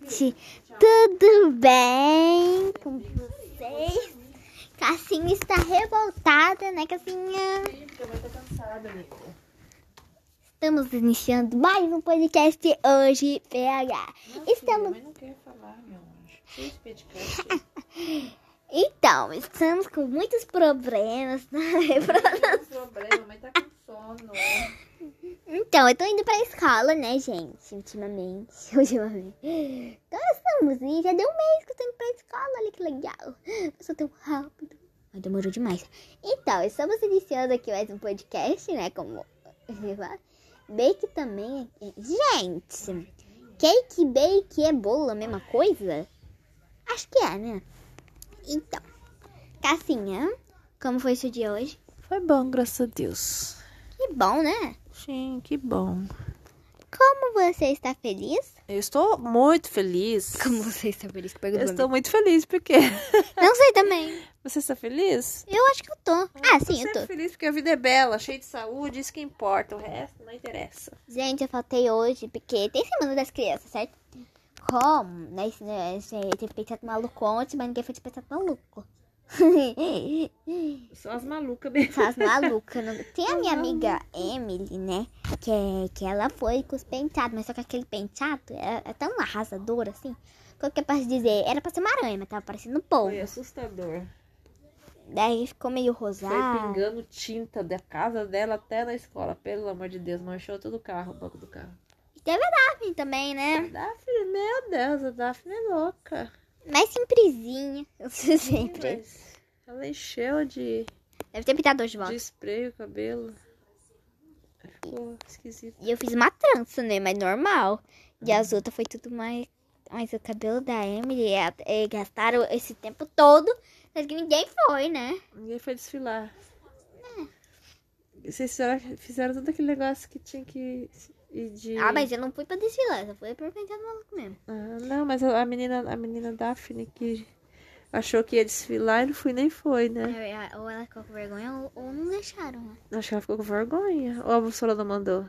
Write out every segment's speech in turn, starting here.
gente? Tudo bem com vocês? Cassinha está revoltada, né, Cassinha? Sim, porque eu vou estar cansada, Nico. Estamos iniciando mais um podcast hoje, PH. Estamos... Mas não quer falar, meu anjo. Então, estamos com muitos problemas Não tem problema, mas tá com sono. Então, eu tô indo pra escola, né, gente? Ultimamente. Ultimamente. Então, estamos. Já deu um mês que eu tô indo pra escola. Olha que legal. Passou tão rápido. Mas demorou demais. Então, estamos iniciando aqui mais um podcast, né? Como. Bake também. Gente, cake bake é bolo a mesma coisa? Acho que é, né? Então, Cassinha, como foi seu dia hoje? Foi bom, graças a Deus. Que bom, né? Sim, que bom. Como você está feliz? Eu estou muito feliz. Como você está feliz? Eu estou muito feliz, porque Não sei também. você está feliz? Eu acho que eu tô. Ah, sim, eu tô. feliz porque a vida é bela, cheia de saúde, isso que importa. O resto não interessa. Gente, eu faltei hoje porque tem semana das crianças, certo? Como? Né? Né, teve pensado maluco ontem, mas ninguém foi pensado maluco. Só as malucas mesmo. Só as malucas. Não... Tem a minha amiga Emily, né? Que, é- que ela foi com os penteados, mas só que aquele penteado é, é tão arrasador assim. Como que eu posso dizer? Era pra ser uma aranha, mas tava parecendo um polvo. Foi assustador. Daí ficou meio Foi rosado. pingando tinta da casa dela até na escola. Pelo amor de Deus, manchou todo o carro, o banco do carro. E teve a Daphne também, né? Daphne, meu Deus, a Daphne é louca. Mais simpresinha. Sempre. Mas ela encheu de, Deve ter pintado hoje de volta. de spray o cabelo. Ficou esquisito. E eu fiz uma trança, né? Mas normal. E as outras foi tudo mais. Mas o cabelo da Emily, é, é, gastaram esse tempo todo. Mas que ninguém foi, né? Ninguém foi desfilar. Vocês fizeram, fizeram todo aquele negócio que tinha que ir de. Ah, mas eu não fui pra desfilar, só fui pra penteado maluco mesmo. Ah, não, mas a menina, a menina Daphne que achou que ia desfilar e não fui nem foi, né? É, Ou ela ficou com vergonha ou, ou não deixaram, né? Acho que ela ficou com vergonha. Ou a professora não mandou.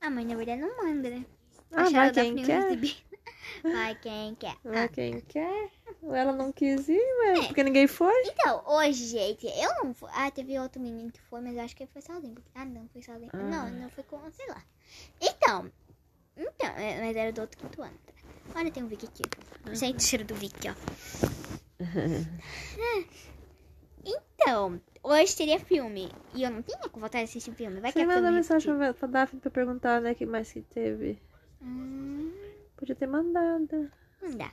Ah, mas na verdade não manda, né? Ah, Acharam a quem quer. Vai quem quer. Vai Ah. quem quer. Ou ela não quis ir, mas porque ninguém foi. Então, hoje, gente, eu não fui. Ah, teve outro menino que foi, mas eu acho que ele foi sozinho. porque- Ah, não, foi sozinho. Ah. Não, não foi com, sei lá. Então, então, é, mas era do outro quinto ano. tá? Olha, tem um Vic aqui. Sente o cheiro do Vic, ó. É. Então, hoje teria filme. E eu não tinha com vontade de assistir filme. Vai que Você é manda filme mensagem pra Daphne pra perguntar, né, que mais que teve. Hum, Podia ter mandado. dá.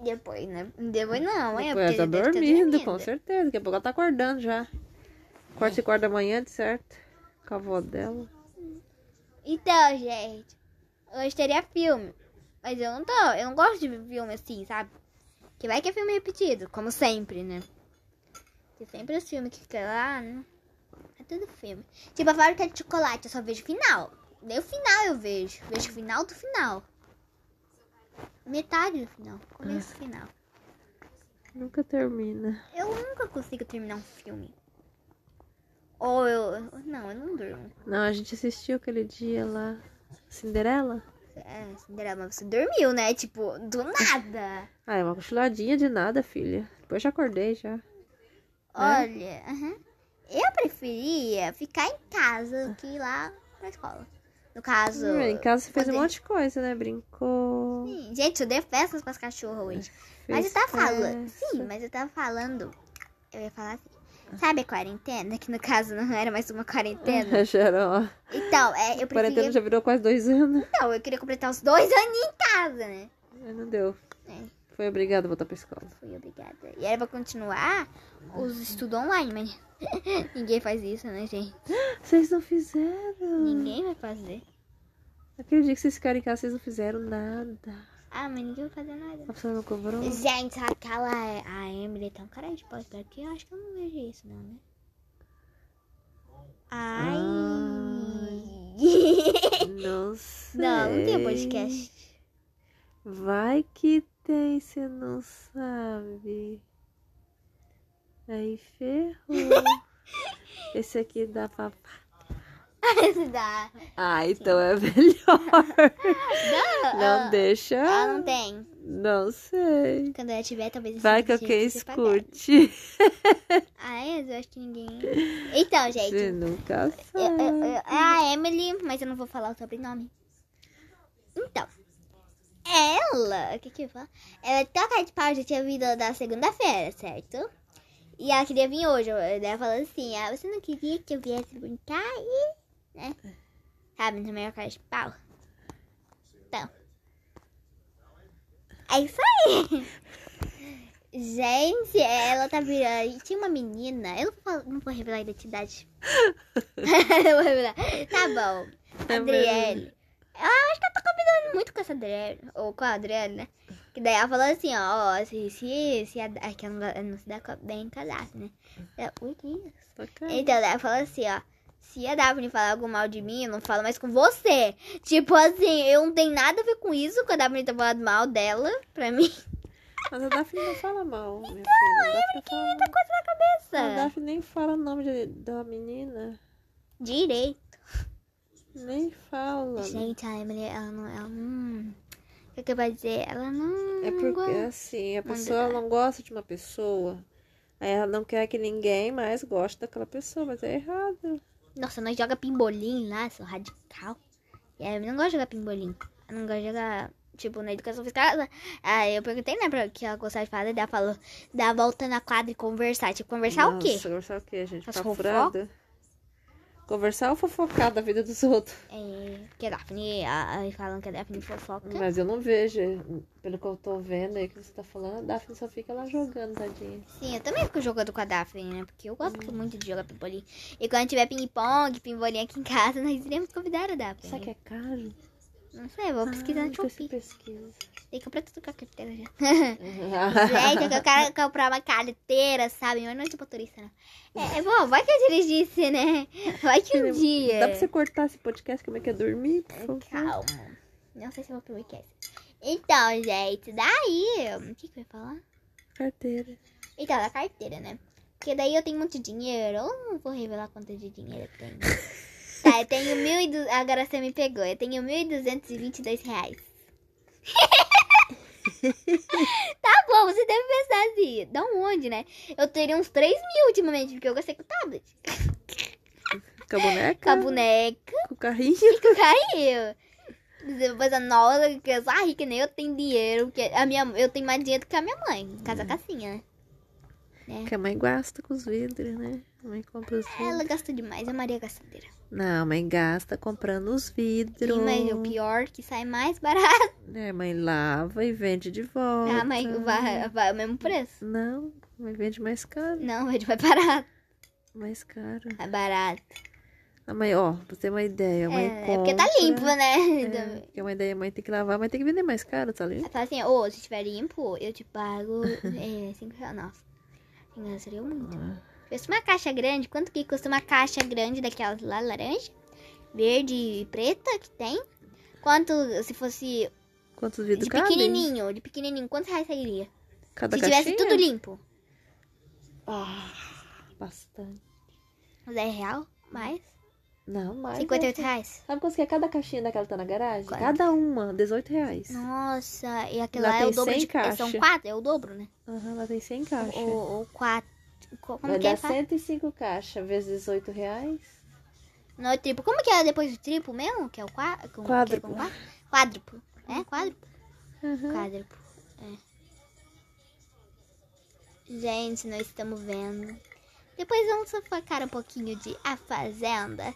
E depois, né? Depois não, é Depois ela tá deve estar dormindo, com certeza. Daqui a pouco ela tá acordando já. Quarta e quarta da manhã, de certo. Com a avó dela. Então, gente, hoje teria filme. Mas eu não tô, eu não gosto de ver filme assim, sabe? Que vai que é filme repetido, como sempre, né? Tem sempre os filmes que ficam lá, né? É tudo filme. Tipo, a fábrica de chocolate, eu só vejo o final. Nem o final eu vejo. Vejo o final do final. Metade do final. Começo do final. Nunca termina. Eu nunca consigo terminar um filme. Ou eu. Não, eu não durmo. Não, a gente assistiu aquele dia lá. Cinderela? É, Cinderela, mas você dormiu, né? Tipo, do nada. Ah, é uma cochiladinha de nada, filha. Depois já acordei já. Olha, aham. eu preferia ficar em casa do que ir lá pra escola. No caso. Hum, em casa você fez um poder- monte de coisa, né? Brincou. Sim, Gente, eu dei festas pras cachorras hoje. Mas eu fez tava falando. Sim, mas eu tava falando. Eu ia falar assim. Sabe a quarentena? Que no caso não era mais uma quarentena. Geró. Então, é, eu Quarentena preferia. já virou quase dois anos. Então, eu queria completar os dois aninhos em casa, né? Mas não deu. É. Foi obrigado a voltar pra escola. Fui obrigada. E era pra continuar os estudos online, mas ninguém faz isso, né, gente? Vocês não fizeram. Ninguém vai fazer. Aquele dia que vocês ficaram em casa, vocês não fizeram nada. Ah, mas ninguém vai fazer nada. A professora não cobrou? Gente, aquela a Emily é tão cara de pau aqui, eu acho que eu não vejo isso, não, né? Ai. Não sei. não, não tem podcast. Vai que tem, você não sabe. Aí ferrou. Esse aqui dá pra Dá. Ah, então é melhor. Dá. Não Ah, deixa. Ela não tem. Não sei. Quando ela tiver, talvez Vai que alguém escute. Ah, é? Eu acho que ninguém. Então, gente. Você nunca Eu- eu- sabe. eu- é a Emily, mas eu não vou falar o sobrenome. Então, ela, o que que eu falo? Ela toca de pau já tinha vindo da segunda-feira, certo? E ela queria vir hoje. Ela falou assim: ah, você não queria que eu viesse brincar e. né? Sabe, também é cara de pau. Então. É isso aí. Gente, ela tá virando. E tinha uma menina. Eu não vou, não vou revelar a identidade. Eu vou revelar. Tá bom. É Adriele. Eu acho que eu tô combinando muito com essa Adriele. Ou com a Adriele, né? Que daí ela falou assim, ó, ó, se, se, se a, é que ela não, ela não se dá bem em cadastro, né? Ui. Então, daí ela falou assim, ó. Se a Daphne falar algo mal de mim, eu não falo mais com você. Tipo assim, eu não tenho nada a ver com isso, com a Daphne tá falando mal dela, pra mim. Mas a Daphne não fala mal, minha filha. A Daphne fala Muita coisa na A cabeça. Daphne nem fala o nome de- da menina. Direito. Nem fala. Gente, a Emily, ela não. Ela não. O que, que eu vou dizer? Ela não. É porque, gosta. assim, a pessoa não gosta de uma pessoa. Aí ela não quer que ninguém mais goste daquela pessoa, mas é errado. Nossa, nós joga pimbolim lá, sou radical. E aí, eu não gosto de jogar pimbolim. Eu não gosto de jogar, tipo, na educação física. Aí eu perguntei, né, pra que ela gostava de fazer. Daí ela falou, dar a volta na quadra e conversar. Tipo, conversar o quê? Nossa, Conversar o quê, gente? As furado? Conversar ou fofocar da vida dos outros? É, que a Daphne, a, a, falam que a Daphne fofoca. Mas eu não vejo, pelo que eu tô vendo aí que você tá falando, a Daphne só fica lá jogando, tadinha. Sim, eu também fico jogando com a Daphne, né? Porque eu gosto muito de jogar pimbolim. E quando tiver ping-pong, pimbolim aqui em casa, nós iremos convidar a Daphne. Será que é caro? Não sei, vou pesquisar ah, no Shopee. pesquisa. Tem que comprar tudo com a carteira já. Gente, eu quero comprar uma carteira, sabe? Mas não é de motorista, não. É, é bom, vai que eu dirigisse, né? Vai que um dia. Dá pra você cortar esse podcast como é que é dormir, favor? Calma. Não sei se eu vou publicar isso. Então, gente, daí. O que, que eu ia falar? Carteira. Então, da carteira, né? Porque daí eu tenho muito dinheiro. Eu não vou revelar quanto de dinheiro eu tenho. tá, eu tenho mil e du... Agora você me pegou. Eu tenho mil e duzentos e vinte e dois reais. tá bom, você deve pensar assim. Da onde, né? Eu teria uns 3 mil ultimamente, porque eu gostei com o tablet. Com a boneca? Com a boneca Com o carrinho? e com o carrinho. Depois a nova, que eu sou rica, nem eu tenho dinheiro. Porque a minha, eu tenho mais dinheiro do que a minha mãe. Casa casinha, né? Que a mãe gasta com os vidros, né? A mãe compra os vidros. Ela gasta demais, a Maria gastadeira. Não, mãe gasta comprando os vidros. Sim, mas o pior é que sai mais barato. É, mãe lava e vende de volta. A mãe vai, vai o mesmo preço. Não, mãe vende mais caro. Não, vai mais barato. Mais caro. É barato. A mãe, ó, pra ter uma ideia, a mãe É, compra... é porque tá limpo, né? É, Então, uma ideia, a mãe tem que lavar, mas tem que vender mais caro, tá limpo? Ela fala assim, ô, se estiver limpo, eu te pago 5 reais. Nossa, 5 reais seria muito. Ah, Fosse uma caixa grande, quanto que custa uma caixa grande daquelas lá, laranja? Verde e preta que tem? Quanto, se fosse Quantos vidros de cabem? pequenininho, de pequenininho, quantos reais sairia? Cada Se tivesse caixinha? tudo limpo. Ah, bastante. 10 real? Mais? Não, mais. 58 é. reais? Sabe quanto que é cada caixinha daquela que tá na garagem? Quanto? Cada uma, 18 reais. Nossa, e aquele Lá é o dobro 100 de... caixa. São quatro, é o dobro, né? Aham, lá tem 100 caixas. Ou, ou quatro. Co- Como Vai que é? dar Fala? 105 caixas vezes 18 reais. Não, é triplo. Como que é depois do triplo mesmo? Que é o qua... com- Quádruplo. que é com qua- Quádruplo. É, quádruplo? Aham. Quádruplo. É. Gente, nós estamos vendo. Depois vamos focar um pouquinho de A Fazenda.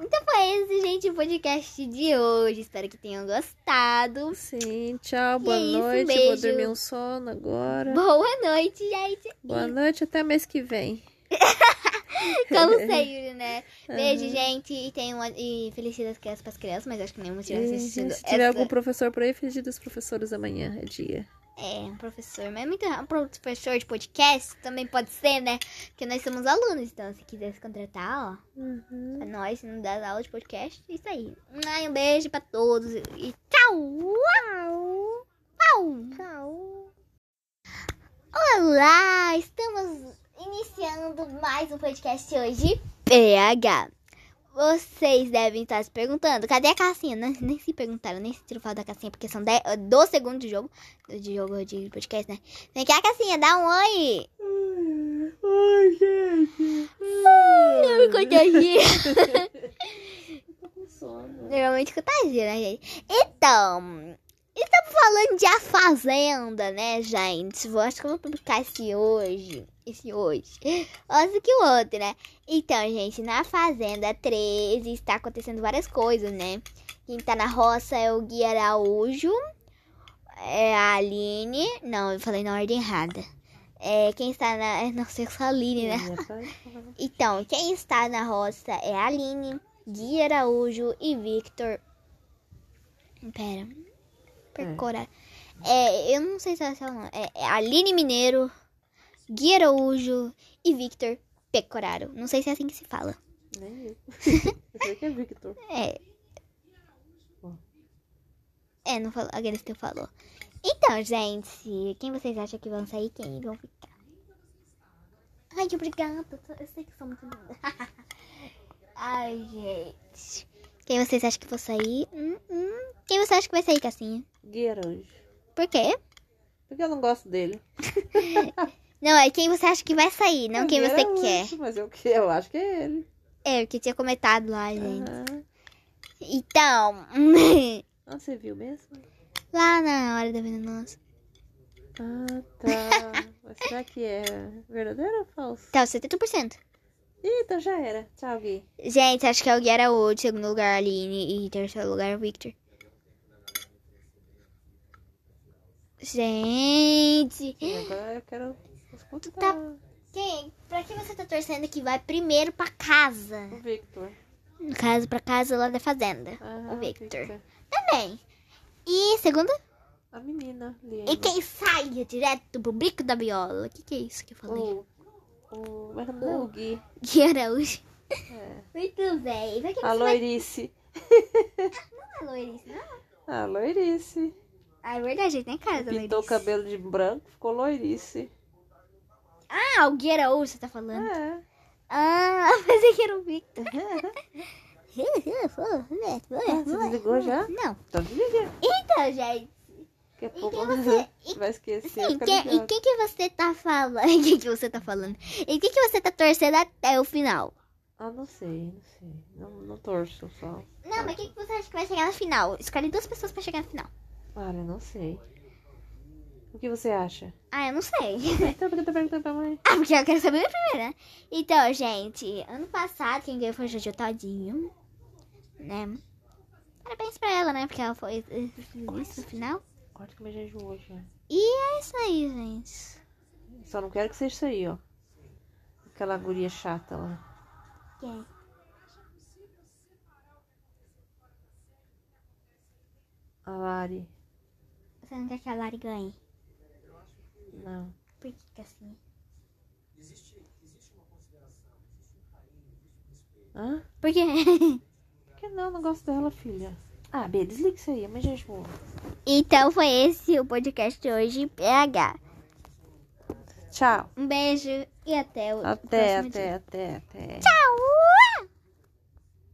Então foi esse, gente, o podcast de hoje. Espero que tenham gostado. Sim, tchau, boa é isso, noite. beijo. Vou dormir um sono agora. Boa noite, gente. Boa noite, até mês que vem. Como sempre, né? Beijo, Aham. gente. E, tenham, e felicidades crianças para as crianças, mas acho que nenhuma estivesse E, assistindo se tiver essa- algum professor por aí, feliz dia dos professores amanhã, é dia. É, um professor. Mas é muito um professor de podcast também pode ser, né? Porque nós somos alunos, então se quiser se contratar, ó, Uhum. pra nós, se não dar aula de podcast, é isso aí. Ai, Um beijo pra todos e tchau! Uau! Uau! Tchau. Olá! Estamos iniciando mais um podcast hoje. PH. Vocês devem estar se perguntando, cadê a cassinha? Nem, nem se perguntaram, nem se tirou foto da cassinha, porque são 10, 12 segundos de jogo. De jogo de podcast, né? Vem cá, cassinha, dá um oi. Ai, gente. Não me contagia. Tô com sono. Normalmente contagia, né, gente? Então, falando de A Fazenda, né, gente? Eu acho que eu vou publicar esse hoje. Esse hoje. Antes que o outro, né? Então, gente, na Fazenda 13 está acontecendo várias coisas, né? Quem tá na roça é o Gui Araújo. É a Aline. Não, eu falei na ordem errada. É, quem está na. Não sei se é a Aline, né? Então, quem está na roça é a Aline, Gui Araújo e Victor. Pera. Percora. É, eu não sei se é o nome. É, é Aline Mineiro, Gui Araújo e Victor Pecoraro. Não sei se é assim que se fala. Nem eu. Eu sei que é Victor. É. É, não falou. A Galisteu falou. Então, gente, quem vocês acham que vão sair quem vão ficar? Ai, obrigada. Eu sei que sou muito linda. Ai, gente. Quem vocês acham que vão sair? Hum, hum. Quem você acha que vai sair, Cassinha? Gui Araújo. Por quê? Porque eu não gosto dele. Não, é quem você acha que vai sair, não quem você quer. Mas eu, eu acho que é ele. É, o que tinha comentado lá, gente. Aham. Então, você viu mesmo? lá na hora da venenosa. Ah, tá. Mas será que é verdadeiro ou falso? Então, 70%. Então já era. Tchau, Gui. Gente, acho que é o Gui Araújo, segundo lugar Aline e terceiro lugar o Victor. Gente, agora eu quero escutar tá- quem? Pra quem você tá torcendo que vai primeiro pra casa? o Victor. No caso, pra casa lá da fazenda. Ah, o Victor. Também. E segundo? A menina, Liana. E quem sai direto pro bico da viola? O que, que é isso que eu falei? O, o, não é o Gui. Gui Araújo. É. Muito bem. Pra quem A você vai... loirice. Não é loirice, não? A loirice. Ah, é verdade, tem cara da Pintou o loirice. cabelo de branco, ficou loirice. Ah, o Gui Araújo você tá falando. É. Ah, pensei que era o Victor. Ah, você desligou já? Não. Então desliga. Então, gente. Daqui a pouco você vai esquecer. Sim, fica que, e ligado. quem que você tá falando? O que, que você tá falando? E o que, que você tá torcendo até o final? Ah, não sei, não sei. Não, não torço só. Não, mas quem que você acha que vai chegar na final? Escolhe duas pessoas pra chegar na final. Olha, não sei. O que você acha? Ah, eu não sei. Então por que tá perguntando pra mãe? Ah, porque eu quero saber primeiro, né? Então, gente, ano passado quem ganhou foi o Jojo Todinho, né? Parabéns pra ela, né? Porque ela foi eh, isso no final. Já enjoou já. E é isso aí, gente. Só não quero que seja isso aí, ó. Aquela guria chata lá. Quem? A Lari. Você não quer que a Lari ganhe? Não. Por que que assim? Hã? Por quê? Por que não? Não gosto dela, filha. Ah, B, desliga isso aí. Mãe já enjoou. então foi esse o podcast de hoje, PH. Tchau. Um beijo e até o Até, próximo dia. até, até, até. Tchau!